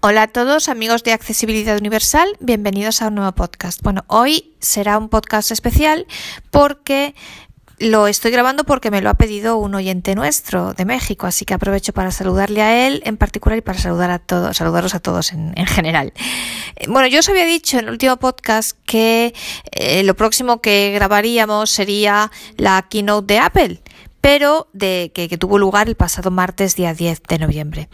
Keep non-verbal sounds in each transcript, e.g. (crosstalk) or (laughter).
Hola a todos amigos de Accesibilidad Universal, bienvenidos a un nuevo podcast. Bueno, hoy será un podcast especial porque lo estoy grabando porque me lo ha pedido un oyente nuestro de México, así que aprovecho para saludarle a él en particular y para saludar a todos, saludaros a todos en, general. Eh, bueno, yo os había dicho en el último podcast que eh, lo próximo que grabaríamos sería la keynote de Apple pero de que, que tuvo lugar el pasado martes día 10 de noviembre.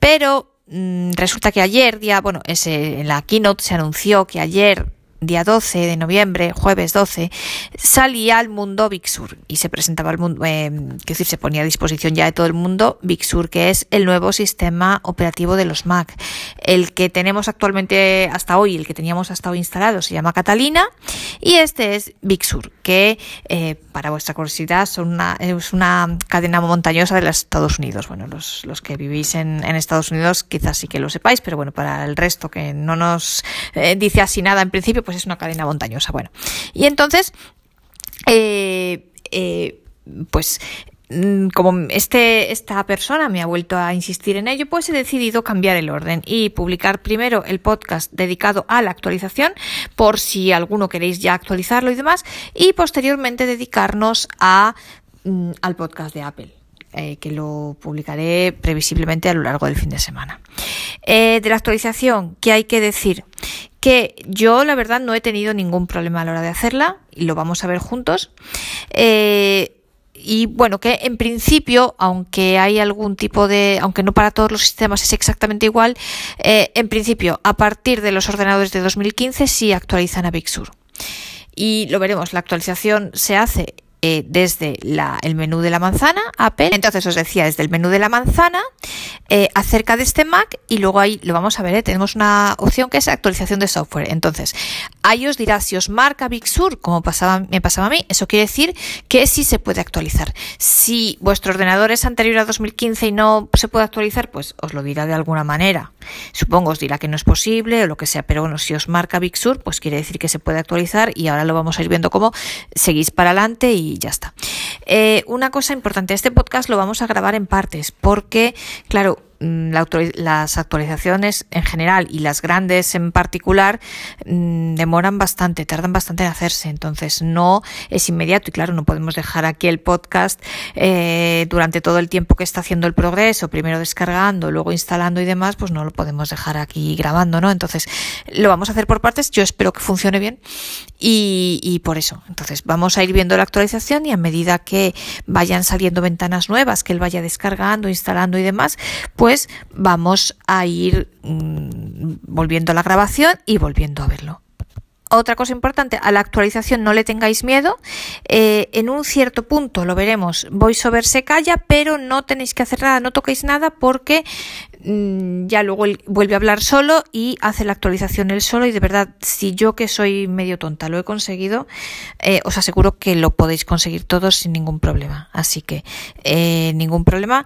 Pero resulta que ayer, día, bueno, ese, en la keynote se anunció que ayer día 12 de noviembre, jueves 12, salía al mundo Big Sur y se presentaba al mundo, eh, decir, se ponía a disposición ya de todo el mundo Big Sur, que es el nuevo sistema operativo de los Mac. El que tenemos actualmente hasta hoy, el que teníamos hasta hoy instalado, se llama Catalina y este es Big Sur, que eh, para vuestra curiosidad son una, es una cadena montañosa de los Estados Unidos. Bueno, los, los que vivís en, en, Estados Unidos quizás sí que lo sepáis, pero bueno, para el resto que no nos eh, dice así nada en principio, pues es una cadena montañosa. Bueno, y entonces, eh, eh, pues mm, como este, esta persona me ha vuelto a insistir en ello, pues he decidido cambiar el orden y publicar primero el podcast dedicado a la actualización, por si alguno queréis ya actualizarlo y demás, y posteriormente dedicarnos a, mm, al podcast de Apple. Eh, que lo publicaré previsiblemente a lo largo del fin de semana. de la actualización, ¿qué hay que decir? Que yo la verdad no he tenido ningún problema a la hora de hacerla y lo vamos a ver juntos. Eh, y bueno, que en principio, aunque hay algún tipo de, aunque no para todos los sistemas es exactamente igual, eh, en principio, a partir de los ordenadores de 2015 sí actualizan a Big Sur. Y lo veremos, la actualización se hace eh, desde la, el menú de la manzana, Apple. Entonces os decía, desde el menú de la manzana, eh, acerca de este Mac y luego ahí lo vamos a ver, ¿eh? tenemos una opción que es actualización de software. Entonces, ahí os dirá si os marca Big Sur, como pasaba, me pasaba a mí, eso quiere decir que sí se puede actualizar. Si vuestro ordenador es anterior a 2015 y no se puede actualizar, pues os lo dirá de alguna manera. Supongo os dirá que no es posible o lo que sea, pero bueno, si os marca Big Sur, pues quiere decir que se puede actualizar y ahora lo vamos a ir viendo cómo seguís para adelante y ya está. Eh, una cosa importante, este podcast lo vamos a grabar en partes porque, claro, las actualizaciones en general y las grandes en particular mm, demoran bastante, tardan bastante en hacerse, entonces no es inmediato y claro, no podemos dejar aquí el podcast eh, durante todo el tiempo que está haciendo el progreso, primero descargando, luego instalando y demás, pues no lo podemos dejar aquí grabando, ¿no? Entonces lo vamos a hacer por partes, yo espero que funcione bien y, y por eso, entonces vamos a ir viendo la actualización y a medida que vayan saliendo ventanas nuevas, que él vaya descargando, instalando y demás, pues pues vamos a ir mm, volviendo a la grabación y volviendo a verlo. Otra cosa importante, a la actualización no le tengáis miedo. Eh, en un cierto punto lo veremos, VoiceOver se calla, pero no tenéis que hacer nada, no toquéis nada porque mm, ya luego vuelve a hablar solo y hace la actualización él solo. Y de verdad, si yo que soy medio tonta lo he conseguido, eh, os aseguro que lo podéis conseguir todos sin ningún problema. Así que eh, ningún problema.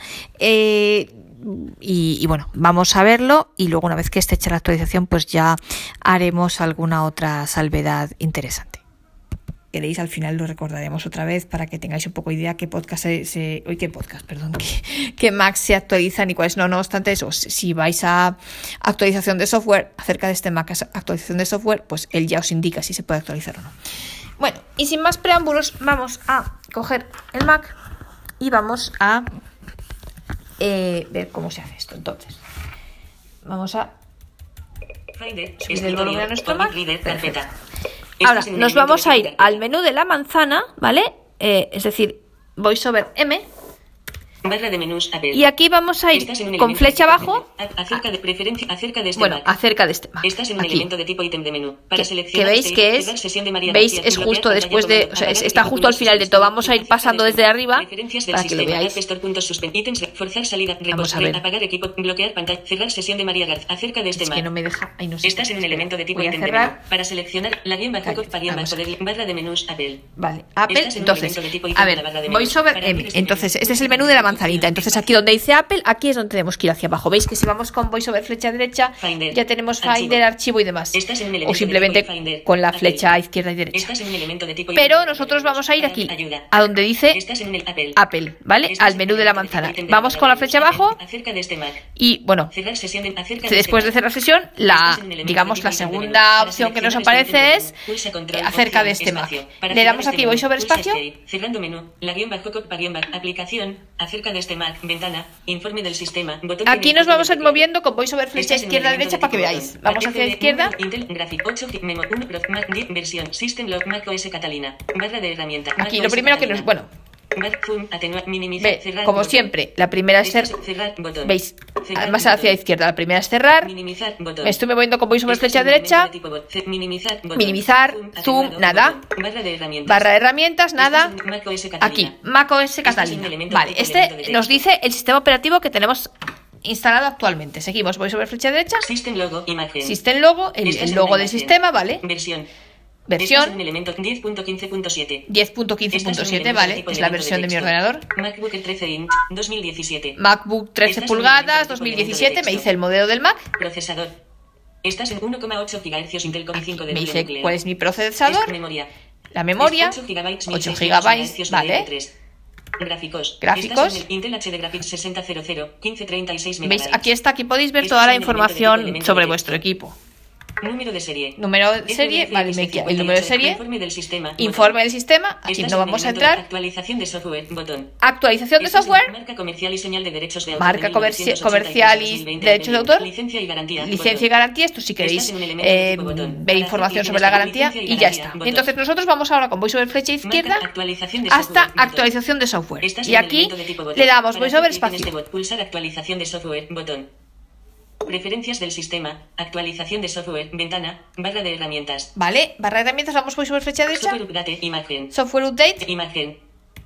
Y, bueno, vamos a verlo y luego una vez que esté hecha la actualización pues ya haremos alguna otra salvedad interesante. Queréis al final lo recordaremos otra vez para que tengáis un poco idea qué podcast se, qué podcast, perdón, qué, qué Mac se actualizan y cuáles no. No obstante eso, si vais a actualización de software acerca de este Mac actualización de software, pues él ya os indica si se puede actualizar o no. Bueno, y sin más preámbulos, vamos a coger el Mac y vamos a eh, ver cómo se hace esto. Entonces, vamos a subir el volumen a nuestro Mac. Ahora, nos vamos a ir al menú de la manzana, ¿vale? Eh, es decir, VoiceOver M Barra de menús, Y aquí vamos a ir con flecha abajo. Acerca de preferencia, acerca de este bueno, acerca de este Mac. Estás en un aquí. elemento de tipo ítem de menú. Para que, veis este que es, sesión de María veis es justo después de, o sea, es, está justo al final de todo. Vamos a ir pasando desde arriba para que lo veáis. Forzar salida, Vamos a ver. apagar equipo, bloquear pantalla, cerrar sesión de María García. Acerca de este es que no me deja. Ay, no sé. Estás en un elemento de tipo ítem de menú. Para seleccionar la guía bajo barra de menús Apple. Vale, Apple. Entonces, a ver, M. Entonces, este es el menú de la manzanita. Entonces aquí donde dice Apple, aquí es donde tenemos que ir hacia abajo. ¿Veis que si vamos con VoiceOver flecha derecha, Finder. ya tenemos. Finder, archivo y demás? Un elemento O simplemente Finder. con la Apple. flecha izquierda y derecha. De tipo Pero nosotros vamos a ir aquí, Ayuda. a donde dice el Apple. Apple, ¿vale? Estás Al en menú de la manzana. Vamos con la flecha abajo de este y, bueno, después de este cerrar sesión, la, digamos, la segunda opción que nos este aparece es eh, acerca de este Mac. Le damos este aquí VoiceOver espacio. Escape. Cerrando menú. La guion bajo cop- guion bajo. Aplicación. Acerca de este Mac. Ventana. Informe del sistema. Botón Aquí nos vamos a ir moviendo con VoiceOver flecha izquierda derecha de para que veáis. Vamos hacia la izquierda. número Intel Graphic 8 Memo 1 Pro Mac 10 versión System Log Mac OS Catalina. Barra de herramientas. Mac Aquí lo primero que nos... Bueno, Ve, como siempre, la primera es cerrar. ¿Veis? Más hacia la izquierda. La primera es cerrar. Me estoy moviendo con VoiceOver Estás flecha derecha. Minimizar, zoom, nada. Barra de herramientas. Nada. Estás en Mac OS Catalina. Aquí, macOS Catalina. Vale, este nos dice el sistema operativo que tenemos instalado actualmente. Seguimos, voy sobre flecha derecha. System logo, imagen. System logo, el, logo del sistema, ¿vale? Versión. Versión. Estás en el elemento 10.15.7. Estás en 10.15.7, elemento ¿vale? Es la versión de mi ordenador. MacBook 13 inch 2017. MacBook 13 Estás en pulgadas, elemento tipo 2017, elemento me dice el modelo del Mac. Procesador. Estás en 1,8 GHz Intel Core i5 de Me dice cuál es mi Es procesador, memoria. la memoria, 8 GB, 8 GB, ¿vale? Gráficos. Gráficos. Intel HD Graphics 6000, 1536 ¿Veis? Aquí está, aquí podéis ver toda la información sobre vuestro equipo. Número de serie. Número de serie, vale, me el número de serie. Informe del sistema. Informe del sistema, aquí no vamos a entrar. Actualización de software. Botón. Actualización de software, Marca comercial y señal de derechos de autor. marca de comerci- 1983, comercial y 2020, derechos de autor, Licencia y garantía. licencia y garantía, esto si queréis eh, ver información sobre la garantía y ya está. Entonces nosotros vamos ahora con VoiceOver flecha izquierda hasta actualización de software. Y aquí le damos VoiceOver espacio. Pulsar actualización de software. Botón. Preferencias del sistema. Actualización de software. Ventana. Barra de herramientas. Vale, barra de herramientas, vamos VoiceOver flecha derecha. Software update. Imagen. Software Update, Imagen.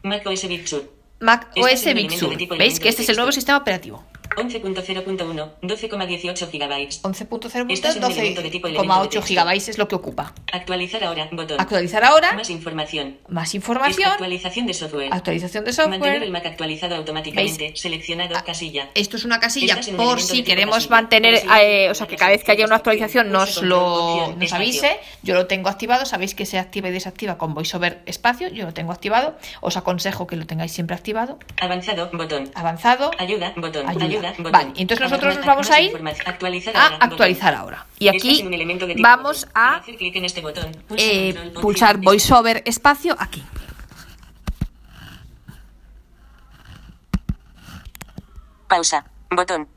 Mac OS Big Sur. Mac OS el Big Sur. ¿Veis que este es el nuevo sistema operativo? 11.0.1. 12,18 GB. 11.0 Estás en un elemento de tipo elemento de 12,8 texto. gigabytes es lo que ocupa. Actualizar ahora. Botón. Actualizar ahora, Más información. más información, Actualización de software. actualización de Mantener el software. Mac actualizado automáticamente. Seleccionado casilla. Esto es una casilla por si queremos casilla. mantener, eh, o sea, que cada vez que haya una actualización nos lo nos avise. Yo lo tengo activado, sabéis que se activa y desactiva con VoiceOver espacio, yo lo tengo activado. Os aconsejo que lo tengáis siempre activado. Avanzado. Botón. avanzado Ayuda, botón. Ayuda. Ayuda, Vale, entonces nosotros nos vamos a ir a actualizar ahora. Y aquí vamos a este eh, pulsar VoiceOver espacio aquí. Pausa. Botón.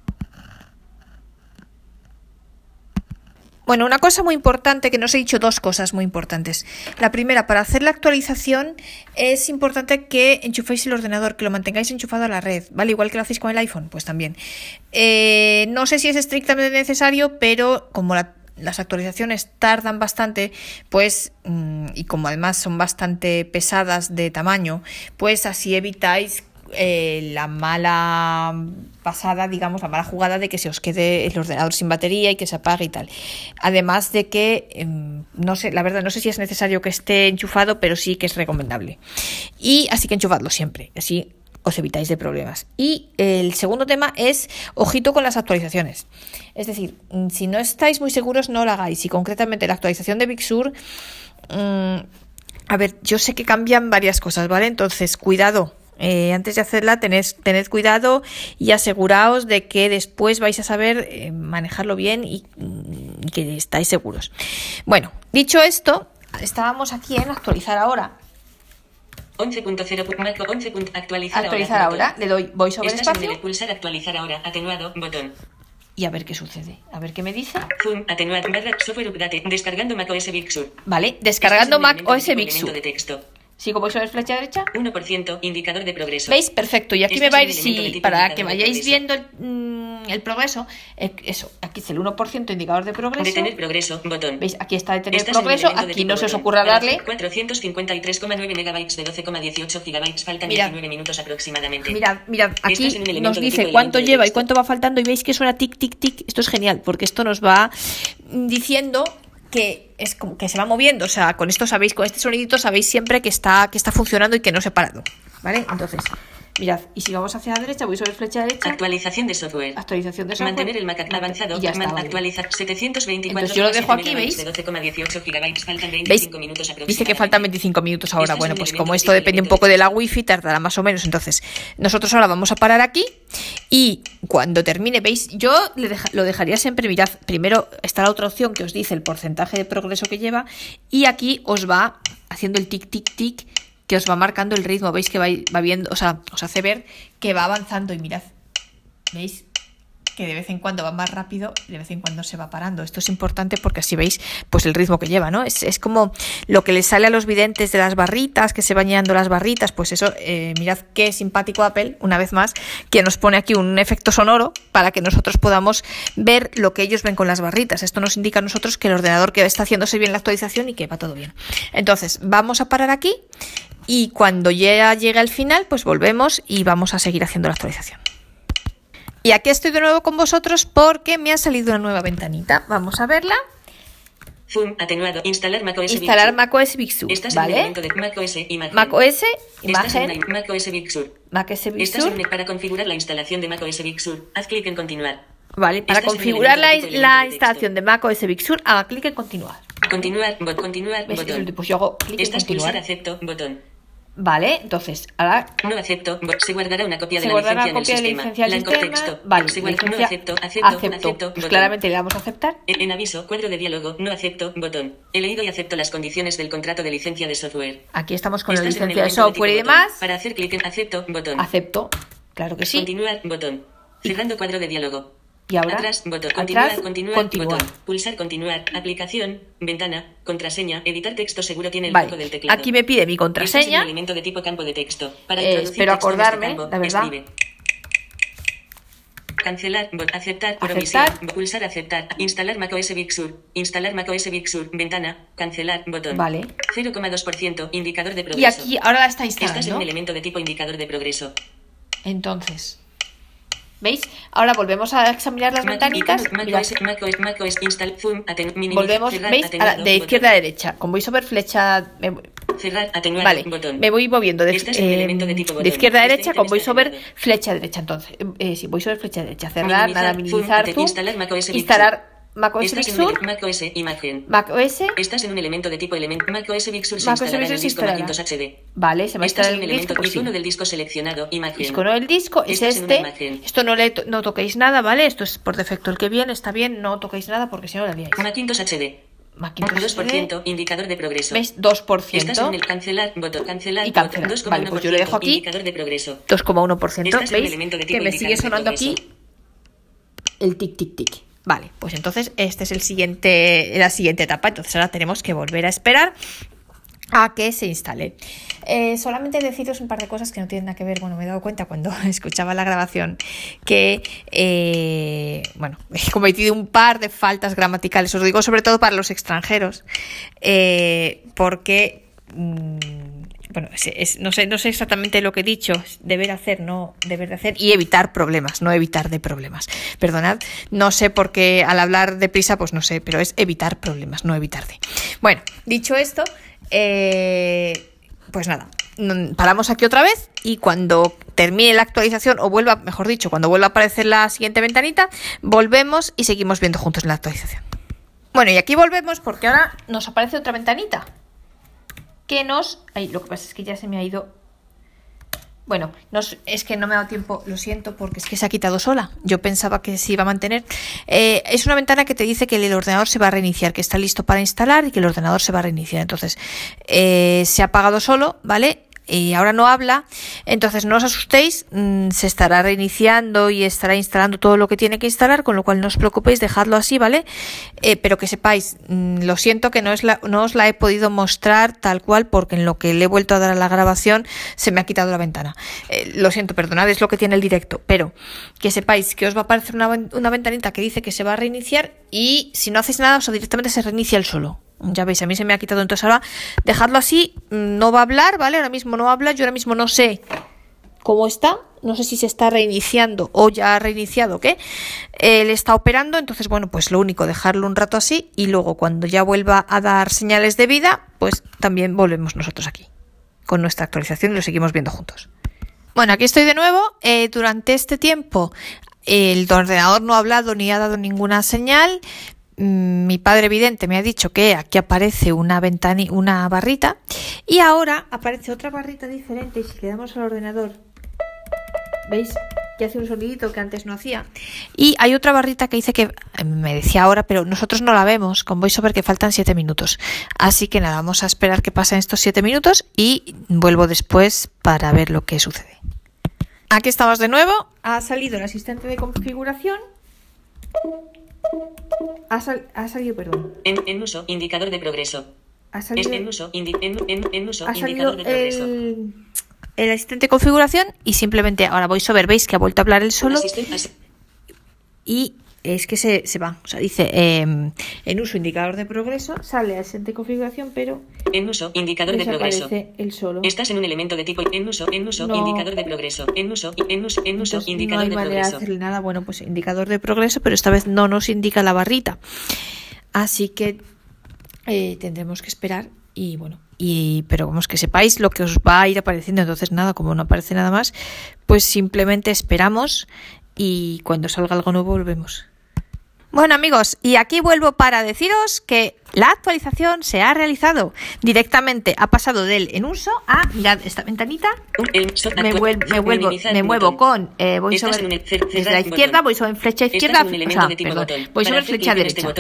Bueno, una cosa muy importante, que no os he dicho dos cosas muy importantes. La primera, para hacer la actualización es importante que enchuféis el ordenador, que lo mantengáis enchufado a la red, ¿vale? Igual que lo hacéis con el iPhone, pues también. Eh, no sé si es estrictamente necesario, pero como la- las actualizaciones tardan bastante, pues, mm, y como además son bastante pesadas de tamaño, pues así evitáis eh, la mala pasada, digamos, la mala jugada de que se os quede el ordenador sin batería y que se apague y tal. Además de que, em, no sé, la verdad, no sé si es necesario que esté enchufado, pero sí que es recomendable. Y así que enchufadlo siempre, así os evitáis de problemas. Y el segundo tema es ojito con las actualizaciones. Es decir, mm, si no estáis muy seguros, no lo hagáis. Y concretamente la actualización de Big Sur. mm, a ver, yo sé que cambian varias cosas, ¿vale? Entonces, cuidado. Eh, antes de hacerla, tened, tened cuidado y aseguraos de que después vais a saber eh, manejarlo bien y, y que estáis seguros. Bueno, dicho esto, estábamos aquí en actualizar ahora. 11.0. Mac 11. Actualizar, Actualizar ahora. ahora, le doy voice over Estás en espacio el pulsar actualizar ahora. Atenuado. Botón. y a ver qué sucede. A ver qué me dice. Zoom. Atenuar. Barra. Software update. Descargando Mac OS Big Sur. Vale, descargando en el Mac OS Big Sur. de texto. Sigo voice over flecha derecha. 1%. Indicador de progreso. ¿Veis? Perfecto. Y aquí me Estás va a ir, si, para que vayáis viendo el, mm, el progreso, eh, eso, aquí es el 1% indicador de progreso. Detener progreso. Botón. ¿Veis? Aquí está detener Estás progreso. Aquí no se os botón. ocurra darle. 453,9 megabytes de 12,18 gigabytes. Faltan Mirad. 19 minutos aproximadamente. Mirad, mirad, aquí elemento nos dice cuánto lleva y cuánto va faltando y veis que suena tic, tic, tic. Esto es genial porque esto nos va diciendo que es como que se va moviendo. O sea, con esto sabéis, con este sonidito sabéis siempre que está, que está funcionando y que no se ha parado. ¿Vale? Entonces, Mirad, y si vamos hacia la derecha, voy sobre flecha derecha. Actualización de software. Actualización de software. Mantener el Mac avanzado. Y ya está, vale. Actualizar 724 Entonces yo lo dejo aquí, ¿veis? de 12,18 gigabytes. Faltan ¿Veis? 25 minutos Dice que faltan 25 minutos ahora. Este Bueno, pues como esto depende un poco de la wifi, tardará más o menos. Entonces, nosotros ahora vamos a parar aquí y cuando termine, ¿veis? Yo lo dejaría siempre, mirad, primero está la otra opción que os dice el porcentaje de progreso que lleva y aquí os va haciendo el tic, tic, tic que os va marcando el ritmo. ¿Veis que va, va viendo, o sea, os hace ver que va avanzando y mirad, ¿veis? Que de vez en cuando va más rápido y de vez en cuando se va parando. Esto es importante porque así veis pues el ritmo que lleva, ¿no? Es, es como lo que les sale a los videntes de las barritas, que se van llenando las barritas, pues eso, eh, mirad qué simpático Apple, una vez más, que nos pone aquí un efecto sonoro para que nosotros podamos ver lo que ellos ven con las barritas. Esto nos indica a nosotros que el ordenador que está haciéndose bien la actualización y que va todo bien. Entonces, vamos a parar aquí y cuando ya llegue al final, pues volvemos y vamos a seguir haciendo la actualización. Y aquí estoy de nuevo con vosotros porque me ha salido una nueva ventanita. Vamos a verla. Zoom atenuado. Instalar macOS Instalar macOS Big Sur, Estás en ¿vale? de macOS imagen. macOS, Estás en imagen, macOS Big Sur. macOS Big Estás Sur. en- para configurar la instalación de macOS Big Sur. Haz clic en continuar. Vale, para Estás en configurar la, de instalación de macOS Big Sur, haga clic en continuar. Continuar, bot, continuar, botón. Pues yo hago clic en Estás pulsar continuar. acepto, botón. Vale, entonces, ahora No acepto, se guardará una copia de la licencia copia la en el licencia sistema. del Blanco sistema. texto. Vale, Se guarda- no licencia- acepto, acepto, acepto, Pues claramente le damos a aceptar. En, en aviso, cuadro de diálogo, no acepto, botón. He leído y acepto las condiciones del contrato de licencia de software. Aquí estamos con la Estás un licencia de software y demás. Para hacer clic en acepto, botón. Acepto, claro que sí. Continuar, botón. Cerrando cuadro de diálogo. Y ahora, Atrás, botón. atrás, Continuar, continuar, botón. Pulsar continuar. Aplicación, ventana, contraseña, editar texto seguro tiene el Vale, del teclado. aquí me pide mi Estás en contraseña. un elemento de tipo campo de texto. Para Eh, introducir espero texto en este acordarme, campo, la verdad. escribe. Cancelar, bot, aceptar, Aceptar. pulsar aceptar, instalar macOS Big Sur, instalar macOS Big Sur, ventana, cancelar, botón. Vale. 0,2%, indicador de progreso. Y aquí ahora la está Estás en instalando. un elemento de tipo indicador de progreso. Entonces, ¿veis? Ahora volvemos a examinar las ventanitas. volvemos, ¿veis? de izquierda a derecha. Con voiceover flecha. me voy- Cerrar, atenuar, Vale, botón. me voy moviendo de, un eh, elemento de tipo de botón. izquierda a Este derecha con voiceover flecha derecha. Entonces, eh, sí, voiceover flecha derecha. Cerrar, nada, Minimizar, zoom, instalar macOS Big instalar en Sur, macOS imagen. macOS. Estás en un elemento de tipo elemento macOS Big Sur se macOS instalará en el disco. Macintosh HD. Vale, se me Estás está en un el elemento disco, pues sí. icono del disco seleccionado, imagen. Icono del disco es Estás en este. Esto no le no toquéis nada, ¿vale? Esto es por defecto el que viene, está bien, no toquéis nada porque si no lo haríais. Macintosh HD. Macintosh 2%, indicador de progreso. ¿Veis? 2%. Estás en el cancelar, botón, cancelar, Y cancelar. botón, 2,1%, Vale, pues yo le dejo aquí. indicador de progreso. 2,1%. Estás en un ¿Veis? de Que me sigue de sonando progreso. aquí el tic, tic, tic. Vale, pues entonces este es el siguiente, la siguiente etapa. Entonces ahora tenemos que volver a esperar a que se instale. Eh, solamente deciros un par de cosas que no tienen nada que ver. Bueno, me he dado cuenta cuando (laughs) escuchaba la grabación que, eh, bueno, (laughs) he cometido un par de faltas gramaticales. Os digo sobre todo para los extranjeros, eh, porque mm, bueno, no, sé, no sé exactamente lo que he dicho, deber hacer, no deber de hacer, y evitar problemas, no evitar de problemas. Perdonad, no sé por qué al hablar deprisa, pues no sé, pero es evitar problemas, no evitar de. Bueno, dicho esto, eh, pues nada, paramos aquí otra vez y cuando termine la actualización, o vuelva, mejor dicho, cuando vuelva a aparecer la siguiente ventanita, volvemos y seguimos viendo juntos la actualización. Bueno, y aquí volvemos porque ahora nos aparece otra ventanita que nos... Ay, lo que pasa es que ya se me ha ido... Bueno, nos- es que no me ha dado tiempo, lo siento, porque es que se ha quitado sola. Yo pensaba que se iba a mantener. Eh, es una ventana que te dice que el ordenador se va a reiniciar, que está listo para instalar y que el ordenador se va a reiniciar. Entonces, eh, se ha apagado solo, ¿vale? Y ahora no habla, entonces no os asustéis, mm, se estará reiniciando y estará instalando todo lo que tiene que instalar, con lo cual no os preocupéis, dejadlo así, ¿vale? Eh, pero que sepáis, mm, lo siento que no, la, no os la he podido mostrar tal cual, porque en lo que le he vuelto a dar a la grabación se me ha quitado la ventana. Eh, lo siento, perdonad, es lo que tiene el directo, pero que sepáis que os va a aparecer una, una ventanita que dice que se va a reiniciar y si no hacéis nada, o sea, directamente se reinicia el solo. Ya veis, a mí se me ha quitado, entonces ahora dejadlo así, mm, no va a hablar, ¿vale? Ahora mismo no va a hablar, yo ahora mismo no sé cómo está, no sé si se está reiniciando o ya ha reiniciado, ¿qué? Él está operando, entonces bueno, pues lo único, dejarlo un rato así y luego cuando ya vuelva a dar señales de vida, pues también volvemos nosotros aquí con nuestra actualización y lo seguimos viendo juntos. Bueno, aquí estoy de nuevo. Eh, durante este tiempo el ordenador no ha hablado ni ha dado ninguna señal. Mm, mi padre evidente me ha dicho que aquí aparece una ventana, una barrita y ahora aparece otra barrita diferente y si le damos al ordenador, ¿veis? Que hace un sonidito que antes no hacía. Y hay otra barrita que dice que eh, me decía ahora, pero nosotros no la vemos con VoiceOver que faltan 7 minutos. Así que nada, vamos a esperar que pasen estos 7 minutos y vuelvo después para ver lo que sucede. Aquí estamos de nuevo. Ha salido el asistente de configuración. Ha, salido, perdón. En, uso, indicador de progreso. Ha salido, en uso, en, uso indicador de progreso. El, el, asistente de configuración y simplemente ahora voy a ver, veis que ha vuelto a hablar el solo. Y es que se, se va. O sea, dice em, en uso indicador de progreso, sale asistente de configuración, pero. En uso, indicador de progreso. El solo. Estás en un elemento de tipo en uso, en uso, indicador de progreso. En uso, en uso, en uso, indicador no hay de manera progreso. De hacerle nada, bueno, pues indicador de progreso, pero esta vez no nos indica la barrita. Así que eh, tendremos que esperar y bueno. Y, pero vamos, que sepáis lo que os va a ir apareciendo. Entonces, nada, como no aparece nada más, pues simplemente esperamos y cuando salga algo nuevo volvemos. Bueno amigos, y aquí vuelvo para deciros que la actualización se ha realizado directamente, ha pasado del en uso a, mirad esta ventanita, me, vuelvo, me, vuelvo, me muevo con eh, VoiceOver desde la izquierda, VoiceOver flecha izquierda, o sea, perdón, VoiceOver flecha derecha.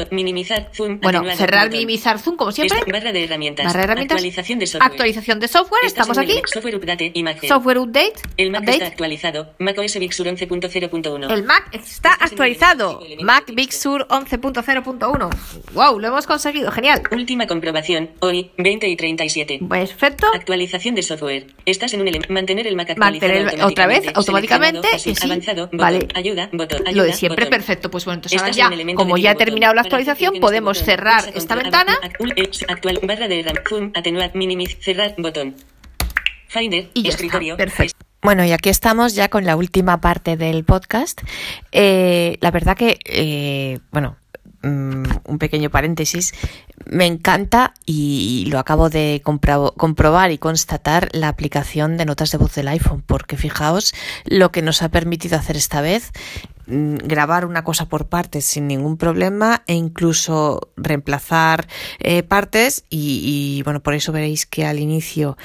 Bueno, cerrar, minimizar, zoom, como siempre. Barra de herramientas. Actualización de software. Actualización de software, estamos aquí. Software update. Software update. El Mac está actualizado. Mac OS Big Sur 11.0.1. El Mac está actualizado. Mac Big Sur 11.0.1. Wow, lo hemos conseguido, genial. Última comprobación, hoy, 20 y 37. Perfecto. Actualización de software. Estás en un elemento. Mantener el Mac actualizado. Mantener otra vez, automáticamente. Sí. Avanzado, botón, Vale. Ayuda, botón, ayuda, Lo de siempre, botón. perfecto. Pues bueno, entonces ahora Estás en un ya, como ya he terminado la actualización, podemos este botón. cerrar Pulsa esta ventana act- Actual, barra de RAM, zoom, atenuar, minimiz, cerrar, botón. Finder, y ya escritorio. está. Perfecto. Bueno, y aquí estamos ya con la última parte del podcast. Eh, la verdad que, eh, bueno, mm, un pequeño paréntesis, me encanta y lo acabo de comprobar y constatar la aplicación de notas de voz del iPhone, porque fijaos lo que nos ha permitido hacer esta vez mm, grabar una cosa por partes sin ningún problema e incluso reemplazar eh, partes y, y, bueno por eso veréis que al inicio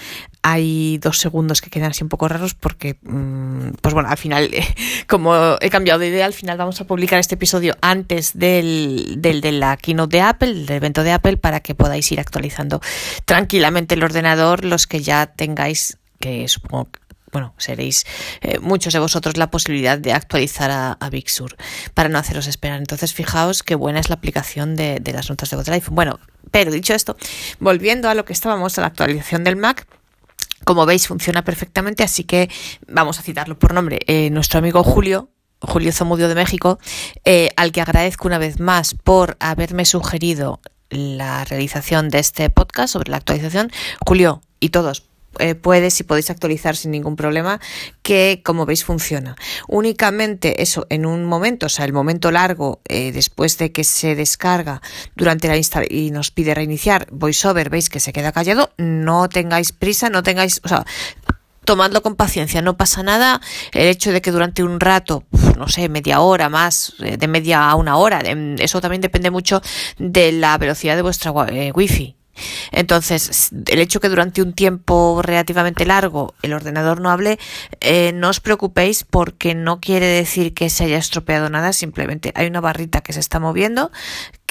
hay dos segundos que quedan así un poco raros porque mmm, pues bueno al final (laughs) como he cambiado de idea al final vamos a publicar este episodio antes del, del de la keynote de Apple del evento de Apple para que podáis ir actualizando tranquilamente el ordenador los que ya tengáis que supongo bueno, seréis eh, muchos de vosotros la posibilidad de actualizar a, a, Big Sur para no haceros esperar. Entonces, fijaos qué buena es la aplicación de, de las notas de voz del iPhone. Bueno, pero dicho esto, volviendo a lo que estábamos, a la actualización del Mac, como veis, funciona perfectamente, así que vamos a citarlo por nombre. Eh, nuestro amigo Julio, Julio Zamudio de México, eh, al que agradezco una vez más por haberme sugerido la realización de este podcast sobre la actualización. Julio y todos, eh, puedes y podéis actualizar sin ningún problema que como veis funciona únicamente eso en un momento o sea el momento largo eh, después de que se descarga durante la instalación y nos pide reiniciar voiceover veis que se queda callado no tengáis prisa no tengáis o sea tomadlo con paciencia, no pasa nada. El hecho de que durante un rato, no sé, media hora más, eh, de media a una hora, eso también depende mucho de la velocidad de vuestra eh, wifi. Entonces, el hecho que durante un tiempo relativamente largo el ordenador no hable, eh, no os preocupéis porque no quiere decir que se haya estropeado nada, simplemente hay una barrita que se está moviendo,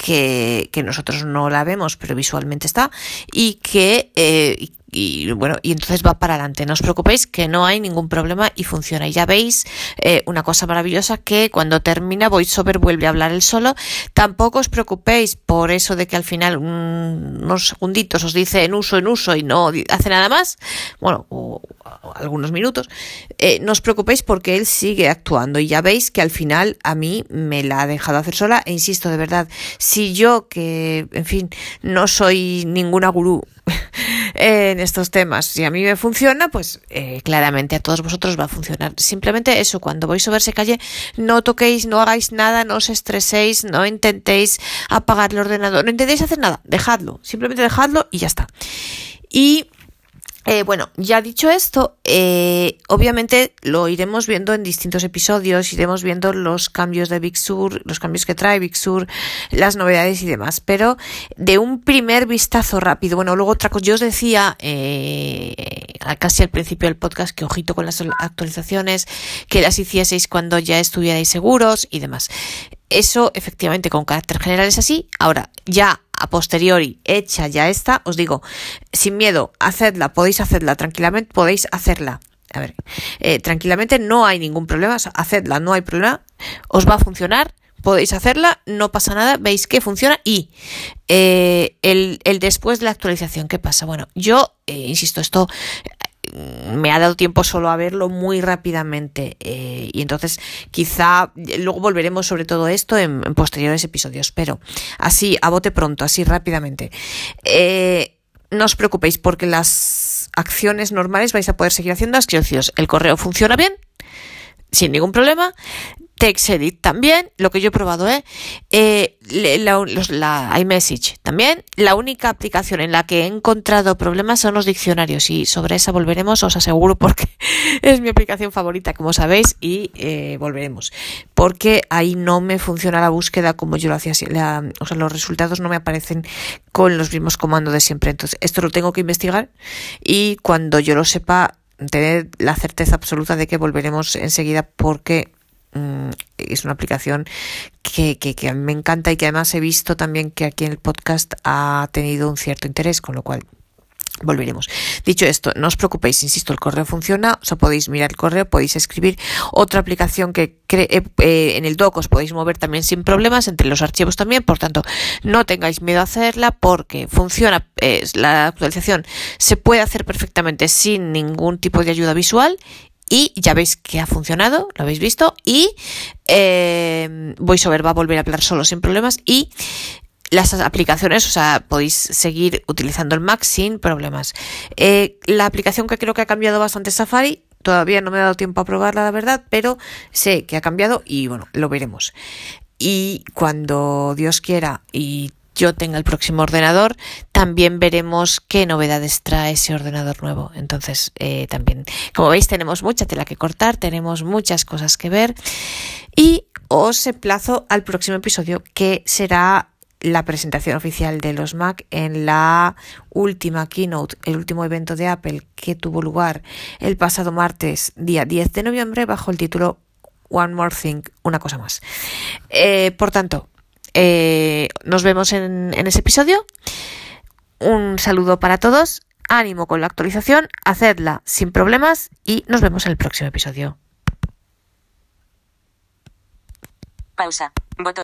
que, nosotros no la vemos, pero visualmente está, y que, eh, y bueno, y entonces va para adelante. No os preocupéis que no hay ningún problema y funciona. Y ya veis eh, una cosa maravillosa que cuando termina VoiceOver vuelve a hablar el solo. Tampoco os preocupéis por eso de que al final un, unos segunditos os dice en uso, en uso y no hace nada más. Bueno, algunos minutos. Eh, no os preocupéis porque él sigue actuando y ya veis que al final a mí me la ha dejado hacer sola. E insisto, de verdad, si yo que, en fin, no soy ninguna gurú (laughs) en estos temas. Si a mí me funciona, pues eh, claramente a todos vosotros va a funcionar. Simplemente eso, cuando vais a verse calle, no toquéis, no hagáis nada, no os estreséis, no intentéis apagar el ordenador, no intentéis hacer nada, dejadlo, simplemente dejadlo y ya está. Y Eh, bueno, ya dicho esto, eh, obviamente lo iremos viendo en distintos episodios, iremos viendo los cambios de Big Sur, los cambios que trae Big Sur, las novedades y demás, pero de un primer vistazo rápido, bueno, luego otra cosa, yo os decía eh, casi al principio del podcast que ojito con las actualizaciones, que las hicieseis cuando ya estuvierais seguros y demás. Eso efectivamente con carácter general es así. Ahora, ya a posteriori, hecha ya está, os digo, sin miedo, hacedla, podéis hacerla tranquilamente, podéis hacerla. A ver, eh, tranquilamente no hay ningún problema, hacedla, no hay problema, os va a funcionar, podéis hacerla, no pasa nada, veis que funciona y eh, el, después de la actualización, ¿qué pasa? Bueno, yo, eh, insisto, esto me ha dado tiempo solo a verlo muy rápidamente eh, y entonces quizá luego volveremos sobre todo esto en, posteriores episodios, pero así a bote pronto, así rápidamente. Eh, no os preocupéis porque las acciones normales vais a poder seguir haciendo. El correo funciona bien, sin ningún problema. TextEdit también, lo que yo he probado, ¿eh? eh la, iMessage también. La única aplicación en la que he encontrado problemas son los diccionarios y sobre esa volveremos, os aseguro, porque (laughs) es mi aplicación favorita, como sabéis, y eh, volveremos. Porque ahí no me funciona la búsqueda como yo lo hacía, o sea, los resultados no me aparecen con los mismos comandos de siempre. Entonces, esto lo tengo que investigar y cuando yo lo sepa, tener la certeza absoluta de que volveremos enseguida porque es una aplicación que, que, me encanta y que además he visto también que aquí en el podcast ha tenido un cierto interés, con lo cual volveremos. Dicho esto, no os preocupéis, insisto, el correo funciona, o sea, podéis mirar el correo, podéis escribir otra aplicación que eh, eh, en el doc os podéis mover también sin problemas, entre los archivos también, por tanto, no tengáis miedo a hacerla porque funciona, la actualización se puede hacer perfectamente sin ningún tipo de ayuda visual y ya veis que ha funcionado, lo habéis visto, y eh, VoiceOver va a volver a hablar solo sin problemas y las aplicaciones, o sea, podéis seguir utilizando el Mac sin problemas. Eh, la aplicación que creo que ha cambiado bastante Safari, todavía no me ha dado tiempo a probarla, la verdad, pero sé que ha cambiado y bueno, lo veremos. Y cuando Dios quiera y yo tenga el próximo ordenador, también veremos qué novedades trae ese ordenador nuevo. Entonces, eh, también, como veis, tenemos mucha tela que cortar, tenemos muchas cosas que ver y os emplazo al próximo episodio que será la presentación oficial de los Mac en la última keynote, el último evento de Apple que tuvo lugar el pasado martes, día 10 de noviembre, bajo el título One More Thing, una cosa más. Eh, por tanto, eh, nos vemos en, ese episodio. Un saludo para todos. Ánimo con la actualización. Hacedla sin problemas y nos vemos en el próximo episodio. Pausa.